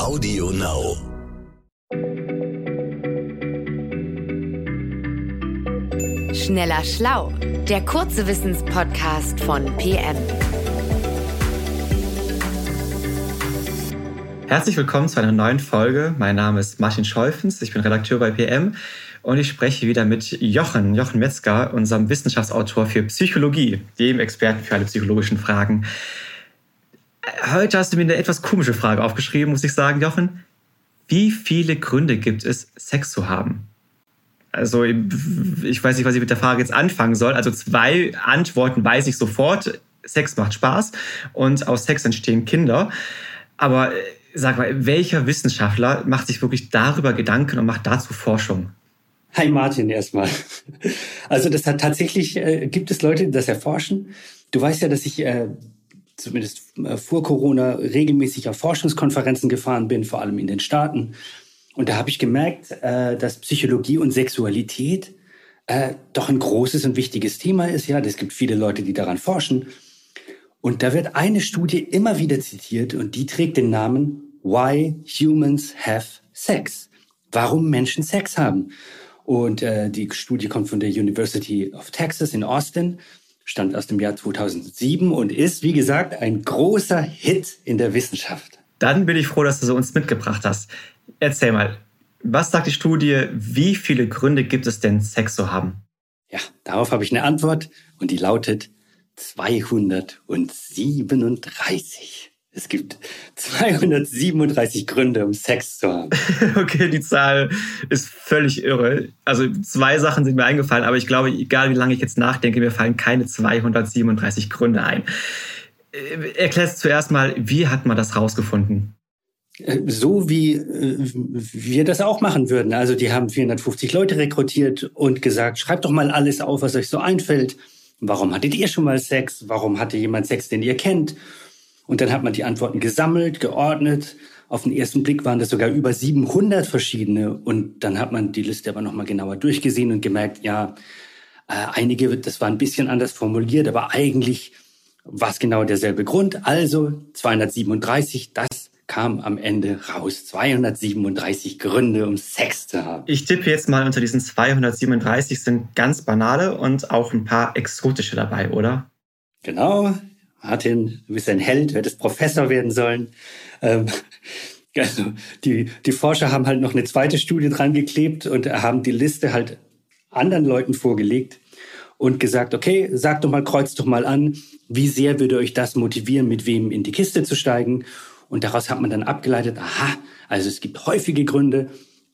Audio Now. Schneller Schlau, der kurze Wissenspodcast von PM. Herzlich willkommen zu einer neuen Folge. Mein Name ist Martin Scholfens, ich bin Redakteur bei PM und ich spreche wieder mit Jochen, Jochen Metzger, unserem Wissenschaftsautor für Psychologie, dem Experten für alle psychologischen Fragen. Heute hast du mir eine etwas komische Frage aufgeschrieben, muss ich sagen, Jochen. Wie viele Gründe gibt es, Sex zu haben? Also ich weiß nicht, was ich mit der Frage jetzt anfangen soll. Also zwei Antworten weiß ich sofort. Sex macht Spaß und aus Sex entstehen Kinder. Aber äh, sag mal, welcher Wissenschaftler macht sich wirklich darüber Gedanken und macht dazu Forschung? Hi Martin erstmal. Also das hat tatsächlich, äh, gibt es Leute, die das erforschen. Du weißt ja, dass ich äh, zumindest äh, vor Corona regelmäßig auf Forschungskonferenzen gefahren bin, vor allem in den Staaten. Und da habe ich gemerkt, äh, dass Psychologie und Sexualität äh, doch ein großes und wichtiges Thema ist. Ja, es gibt viele Leute, die daran forschen. Und da wird eine Studie immer wieder zitiert und die trägt den Namen Why Humans Have Sex. Warum Menschen Sex haben. Und äh, die Studie kommt von der University of Texas in Austin, stammt aus dem Jahr 2007 und ist, wie gesagt, ein großer Hit in der Wissenschaft. Dann bin ich froh, dass du so uns mitgebracht hast. Erzähl mal, was sagt die Studie, wie viele Gründe gibt es denn, Sex zu haben? Ja, darauf habe ich eine Antwort und die lautet 237. Es gibt 237 Gründe, um Sex zu haben. okay, die Zahl ist völlig irre. Also zwei Sachen sind mir eingefallen, aber ich glaube, egal wie lange ich jetzt nachdenke, mir fallen keine 237 Gründe ein. Äh, Erklärst zuerst mal, wie hat man das rausgefunden? Äh, so wie äh, wir das auch machen würden. Also die haben 450 Leute rekrutiert und gesagt, schreibt doch mal alles auf, was euch so einfällt. Warum hattet ihr schon mal Sex? Warum hatte jemand Sex, den ihr kennt? Und dann hat man die Antworten gesammelt, geordnet. Auf den ersten Blick waren das sogar über 700 verschiedene. Und dann hat man die Liste aber nochmal genauer durchgesehen und gemerkt, ja, äh, einige, das war ein bisschen anders formuliert, aber eigentlich war es genau derselbe Grund. Also 237, das kam am Ende raus. 237 Gründe, um Sex zu haben. Ich tippe jetzt mal unter diesen 237 sind ganz banale und auch ein paar exotische dabei, oder? Genau, Martin, du bist ein Held, du hättest Professor werden sollen. Ähm, also die, die Forscher haben halt noch eine zweite Studie dran geklebt und haben die Liste halt anderen Leuten vorgelegt und gesagt, okay, sag doch mal, kreuzt doch mal an, wie sehr würde euch das motivieren, mit wem in die Kiste zu steigen? Und daraus hat man dann abgeleitet, aha, also es gibt häufige Gründe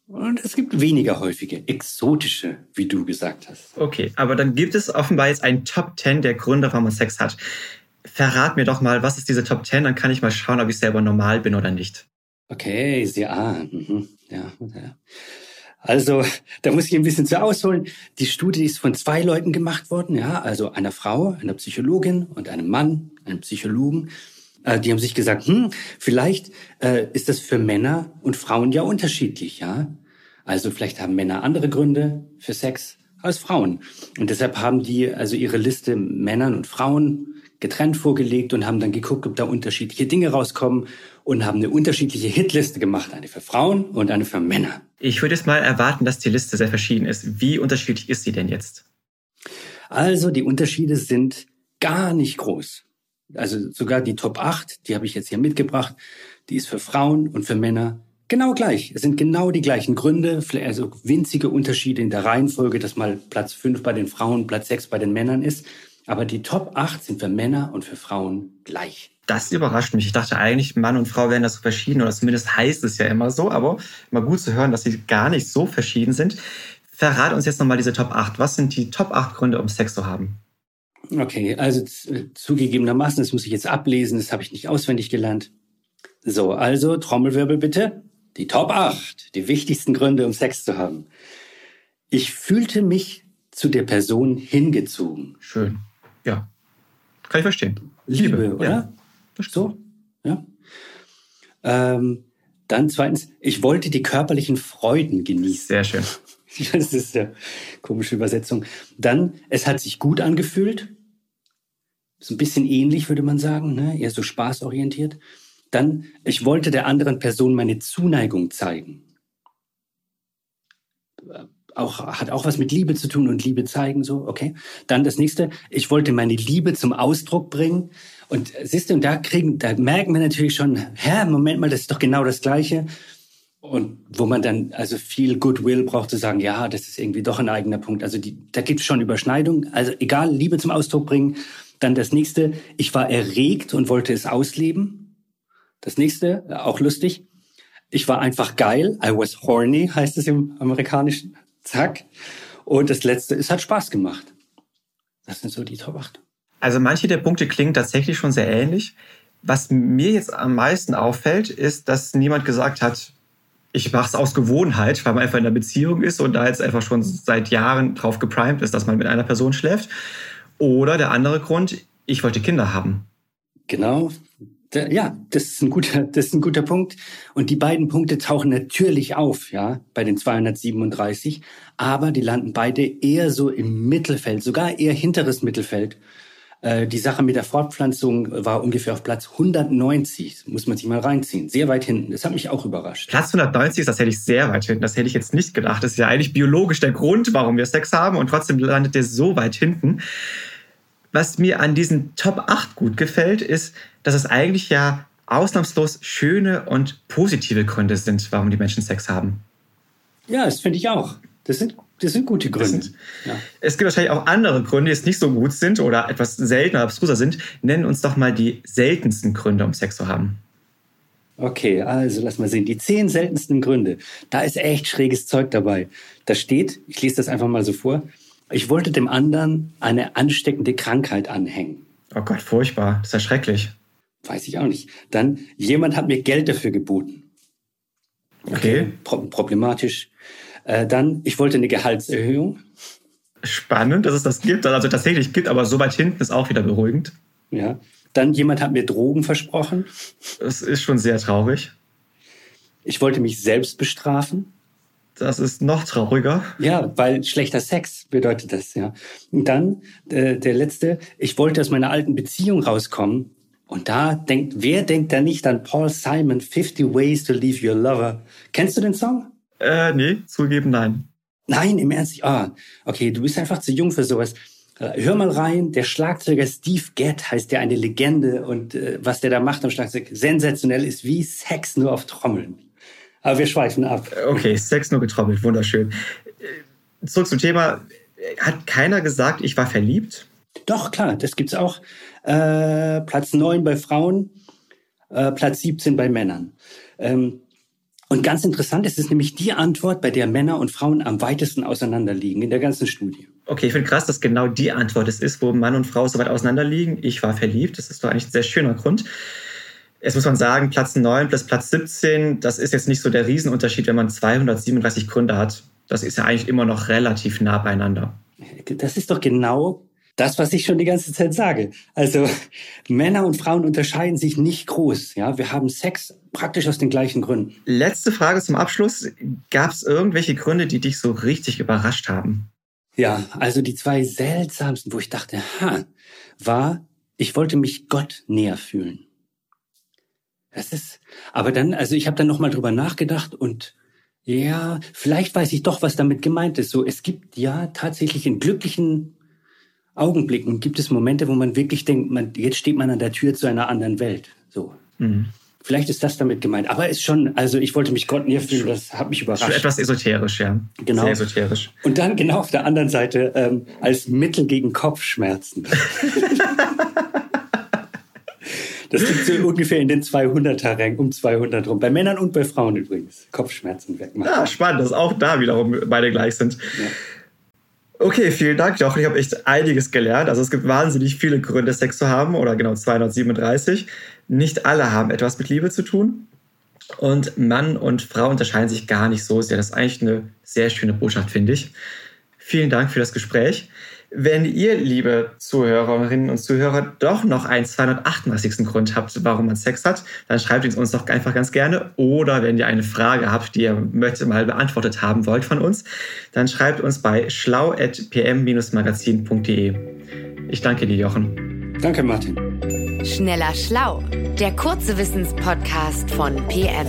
und es gibt weniger häufige, exotische, wie du gesagt hast. Okay, aber dann gibt es offenbar jetzt ein Top 10 der Gründe, warum man Sex hat verrat mir doch mal, was ist diese Top 10, dann kann ich mal schauen, ob ich selber normal bin oder nicht. Okay, sehr ah, mhm. ja, ja. Also, da muss ich ein bisschen zu ausholen. Die Studie ist von zwei Leuten gemacht worden, ja, also einer Frau, einer Psychologin und einem Mann, einem Psychologen. Äh, die haben sich gesagt, hm, vielleicht äh, ist das für Männer und Frauen ja unterschiedlich, ja. Also vielleicht haben Männer andere Gründe für Sex als Frauen. Und deshalb haben die also ihre Liste Männern und Frauen getrennt vorgelegt und haben dann geguckt, ob da unterschiedliche Dinge rauskommen und haben eine unterschiedliche Hitliste gemacht, eine für Frauen und eine für Männer. Ich würde jetzt mal erwarten, dass die Liste sehr verschieden ist. Wie unterschiedlich ist sie denn jetzt? Also die Unterschiede sind gar nicht groß. Also sogar die Top 8, die habe ich jetzt hier mitgebracht, die ist für Frauen und für Männer genau gleich. Es sind genau die gleichen Gründe, also winzige Unterschiede in der Reihenfolge, dass mal Platz 5 bei den Frauen, Platz 6 bei den Männern ist. Aber die Top 8 sind für Männer und für Frauen gleich. Das überrascht mich. Ich dachte eigentlich, Mann und Frau wären das so verschieden, oder zumindest heißt es ja immer so, aber mal gut zu hören, dass sie gar nicht so verschieden sind. Verrat uns jetzt nochmal diese Top 8. Was sind die Top 8 Gründe, um Sex zu haben? Okay, also zugegebenermaßen, das muss ich jetzt ablesen, das habe ich nicht auswendig gelernt. So, also Trommelwirbel bitte. Die Top 8, die wichtigsten Gründe, um Sex zu haben. Ich fühlte mich zu der Person hingezogen. Schön. Ja. Kann ich verstehen. Liebe, Liebe oder? Ja. So, ja. Ähm, dann zweitens, ich wollte die körperlichen Freuden genießen. Sehr schön. Das ist eine komische Übersetzung. Dann, es hat sich gut angefühlt. Ist ein bisschen ähnlich, würde man sagen, ne? eher so spaßorientiert. Dann, ich wollte der anderen Person meine Zuneigung zeigen. Auch, hat auch was mit Liebe zu tun und Liebe zeigen, so, okay. Dann das nächste, ich wollte meine Liebe zum Ausdruck bringen. Und siehst du, und da kriegen, da merken wir natürlich schon, hä, Moment mal, das ist doch genau das Gleiche. Und wo man dann also viel Goodwill braucht zu sagen, ja, das ist irgendwie doch ein eigener Punkt. Also die, da gibt es schon Überschneidung. Also egal, Liebe zum Ausdruck bringen. Dann das nächste, ich war erregt und wollte es ausleben. Das nächste, auch lustig, ich war einfach geil. I was horny, heißt es im amerikanischen. Zack. Und das letzte, es hat Spaß gemacht. Das sind so die Top 8. Also manche der Punkte klingen tatsächlich schon sehr ähnlich. Was mir jetzt am meisten auffällt, ist, dass niemand gesagt hat, ich mache es aus Gewohnheit, weil man einfach in einer Beziehung ist und da jetzt einfach schon seit Jahren drauf geprimed ist, dass man mit einer Person schläft. Oder der andere Grund, ich wollte Kinder haben. Genau. Ja, das ist ein guter, das ist ein guter Punkt. Und die beiden Punkte tauchen natürlich auf, ja, bei den 237. Aber die landen beide eher so im Mittelfeld, sogar eher hinteres Mittelfeld. Äh, die Sache mit der Fortpflanzung war ungefähr auf Platz 190. muss man sich mal reinziehen. Sehr weit hinten. Das hat mich auch überrascht. Platz 190, das hätte ich sehr weit hinten. Das hätte ich jetzt nicht gedacht. Das ist ja eigentlich biologisch der Grund, warum wir Sex haben. Und trotzdem landet der so weit hinten. Was mir an diesen Top 8 gut gefällt, ist, dass es eigentlich ja ausnahmslos schöne und positive Gründe sind, warum die Menschen Sex haben. Ja, das finde ich auch. Das sind das sind gute Gründe. Sind, ja. Es gibt wahrscheinlich auch andere Gründe, die jetzt nicht so gut sind oder etwas seltener, abstruser sind. Nennen uns doch mal die seltensten Gründe, um Sex zu haben. Okay, also lass mal sehen. Die zehn seltensten Gründe. Da ist echt schräges Zeug dabei. Da steht, ich lese das einfach mal so vor, ich wollte dem anderen eine ansteckende Krankheit anhängen. Oh Gott, furchtbar. Das ist ja schrecklich. Weiß ich auch nicht. Dann, jemand hat mir Geld dafür geboten. Okay. okay. Pro problematisch. Äh, dann, ich wollte eine Gehaltserhöhung. Spannend, dass es das gibt, also tatsächlich gibt, aber so weit hinten ist auch wieder beruhigend. Ja. Dann jemand hat mir Drogen versprochen. Das ist schon sehr traurig. Ich wollte mich selbst bestrafen. Das ist noch trauriger. Ja, weil schlechter Sex bedeutet das, ja. Und dann äh, der letzte, ich wollte aus meiner alten Beziehung rauskommen. Und da denkt, wer denkt da nicht an Paul Simon, 50 Ways to Leave Your Lover? Kennst du den Song? Äh, nee, zugeben, nein. Nein, im Ernst? Ah, okay, du bist einfach zu jung für sowas. Äh, hör mal rein, der Schlagzeuger Steve Gadd heißt ja eine Legende und äh, was der da macht am Schlagzeug sensationell ist wie Sex nur auf Trommeln. Aber wir schweifen ab. Okay, Sex nur getrommelt, wunderschön. Zurück zum Thema. Hat keiner gesagt, ich war verliebt? Doch, klar, das gibt's auch. Äh, Platz 9 bei Frauen, äh, Platz 17 bei Männern. Ähm, und ganz interessant ist es nämlich die Antwort, bei der Männer und Frauen am weitesten auseinanderliegen in der ganzen Studie. Okay, ich finde krass, dass genau die Antwort es ist, wo Mann und Frau so weit auseinanderliegen. Ich war verliebt. Das ist doch eigentlich ein sehr schöner Grund. Jetzt muss man sagen, Platz 9 plus Platz 17, das ist jetzt nicht so der Riesenunterschied, wenn man 237 Gründe hat. Das ist ja eigentlich immer noch relativ nah beieinander. Das ist doch genau das, was ich schon die ganze Zeit sage. Also Männer und Frauen unterscheiden sich nicht groß. Ja, wir haben Sex praktisch aus den gleichen Gründen. Letzte Frage zum Abschluss. Gab es irgendwelche Gründe, die dich so richtig überrascht haben? Ja, also die zwei seltsamsten, wo ich dachte, ha, war, ich wollte mich Gott näher fühlen. Das ist, aber dann, also ich habe dann nochmal drüber nachgedacht und ja, vielleicht weiß ich doch, was damit gemeint ist. So, es gibt ja tatsächlich in glücklichen Augenblicken gibt es Momente, wo man wirklich denkt, man, jetzt steht man an der Tür zu einer anderen Welt. So. Mhm. Vielleicht ist das damit gemeint. Aber ist schon, also ich wollte mich Gott fühlen, das hat mich überrascht. Schon etwas esoterisch, ja. Genau. Sehr esoterisch. Und dann genau auf der anderen Seite ähm, als Mittel gegen Kopfschmerzen. das liegt so ungefähr in den 200er Rang, um 200 rum. Bei Männern und bei Frauen übrigens. Kopfschmerzen wegmachen. Ja, spannend, dass auch da wiederum beide gleich sind. Ja. Okay, vielen Dank, Jochen. Ich habe echt einiges gelernt. Also es gibt wahnsinnig viele Gründe, Sex zu haben, oder genau 237. Nicht alle haben etwas mit Liebe zu tun. Und Mann und Frau unterscheiden sich gar nicht so sehr. Das ist eigentlich eine sehr schöne Botschaft, finde ich. Vielen Dank für das Gespräch. Wenn ihr, liebe Zuhörerinnen und Zuhörer, doch noch einen 238. Grund habt, warum man Sex hat, dann schreibt ihn uns doch einfach ganz gerne. Oder wenn ihr eine Frage habt, die ihr möchte mal beantwortet haben wollt von uns, dann schreibt uns bei schlau.pm-magazin.de. Ich danke dir, Jochen. Danke, Martin. Schneller Schlau, der kurze Wissenspodcast von PM.